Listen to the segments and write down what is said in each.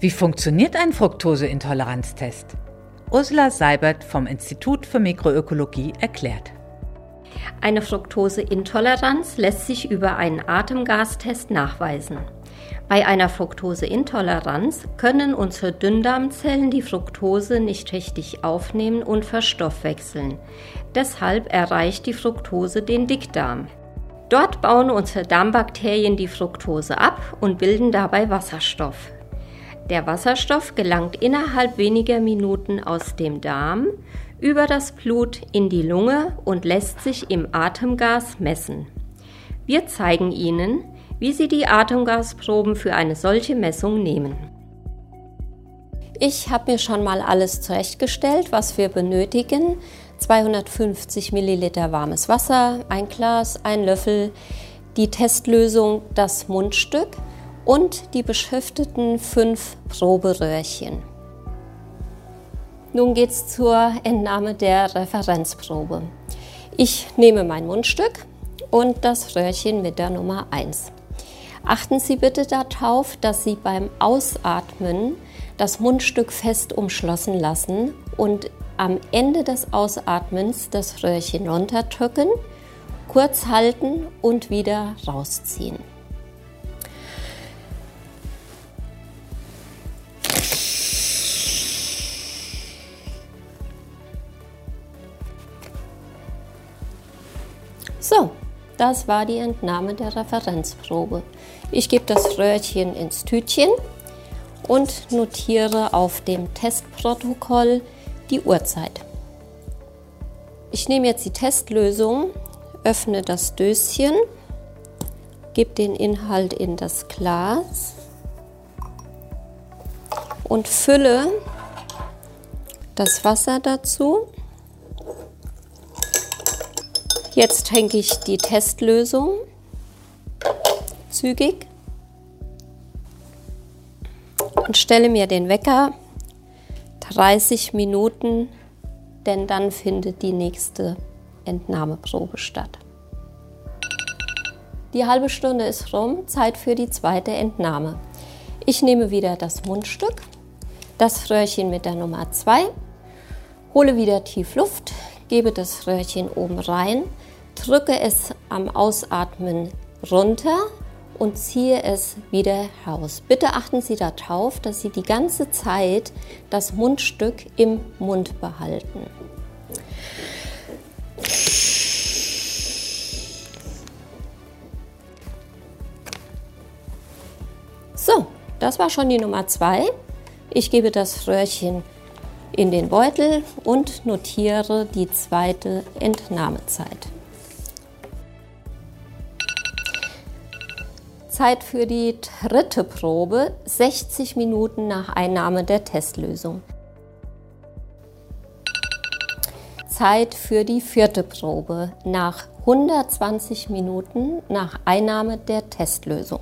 Wie funktioniert ein Fructoseintoleranztest? Ursula Seibert vom Institut für Mikroökologie erklärt. Eine Fructoseintoleranz lässt sich über einen Atemgastest nachweisen. Bei einer Fructoseintoleranz können unsere Dünndarmzellen die Fructose nicht richtig aufnehmen und verstoffwechseln. Deshalb erreicht die Fructose den Dickdarm. Dort bauen unsere Darmbakterien die Fructose ab und bilden dabei Wasserstoff. Der Wasserstoff gelangt innerhalb weniger Minuten aus dem Darm über das Blut in die Lunge und lässt sich im Atemgas messen. Wir zeigen Ihnen, wie Sie die Atemgasproben für eine solche Messung nehmen. Ich habe mir schon mal alles zurechtgestellt, was wir benötigen. 250 Milliliter warmes Wasser, ein Glas, ein Löffel, die Testlösung, das Mundstück und die beschrifteten fünf Proberöhrchen. Nun geht es zur Entnahme der Referenzprobe. Ich nehme mein Mundstück und das Röhrchen mit der Nummer 1. Achten Sie bitte darauf, dass Sie beim Ausatmen das Mundstück fest umschlossen lassen und am Ende des Ausatmens das Röhrchen runterdrücken, kurz halten und wieder rausziehen. So, das war die Entnahme der Referenzprobe. Ich gebe das Röhrchen ins Tütchen und notiere auf dem Testprotokoll die Uhrzeit. Ich nehme jetzt die Testlösung, öffne das Döschen, gebe den Inhalt in das Glas und fülle das Wasser dazu. Jetzt trinke ich die Testlösung zügig und stelle mir den Wecker 30 Minuten, denn dann findet die nächste Entnahmeprobe statt. Die halbe Stunde ist rum, Zeit für die zweite Entnahme. Ich nehme wieder das Mundstück, das Röhrchen mit der Nummer 2, hole wieder tief Luft, gebe das Röhrchen oben rein, drücke es am Ausatmen runter und ziehe es wieder raus. Bitte achten Sie darauf, dass Sie die ganze Zeit das Mundstück im Mund behalten. So, das war schon die Nummer 2. Ich gebe das Röhrchen in den Beutel und notiere die zweite Entnahmezeit. Zeit für die dritte Probe 60 Minuten nach Einnahme der Testlösung. Zeit für die vierte Probe nach 120 Minuten nach Einnahme der Testlösung.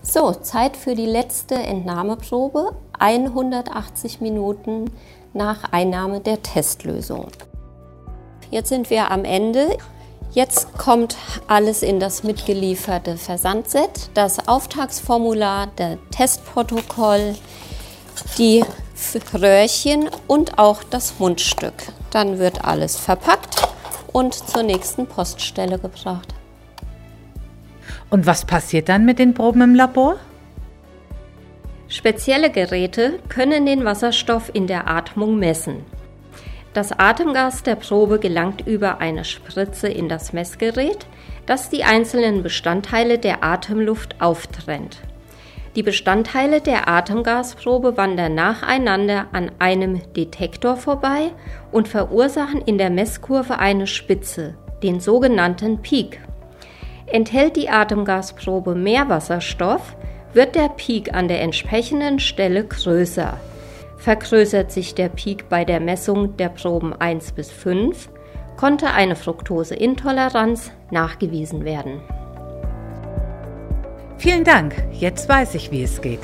So, Zeit für die letzte Entnahmeprobe 180 Minuten nach Einnahme der Testlösung. Jetzt sind wir am Ende. Jetzt kommt alles in das mitgelieferte Versandset, das Auftragsformular, der Testprotokoll, die Röhrchen und auch das Mundstück. Dann wird alles verpackt und zur nächsten Poststelle gebracht. Und was passiert dann mit den Proben im Labor? Spezielle Geräte können den Wasserstoff in der Atmung messen. Das Atemgas der Probe gelangt über eine Spritze in das Messgerät, das die einzelnen Bestandteile der Atemluft auftrennt. Die Bestandteile der Atemgasprobe wandern nacheinander an einem Detektor vorbei und verursachen in der Messkurve eine Spitze, den sogenannten Peak. Enthält die Atemgasprobe mehr Wasserstoff, wird der Peak an der entsprechenden Stelle größer. Vergrößert sich der Peak bei der Messung der Proben 1 bis 5, konnte eine Fructoseintoleranz nachgewiesen werden. Vielen Dank, jetzt weiß ich, wie es geht.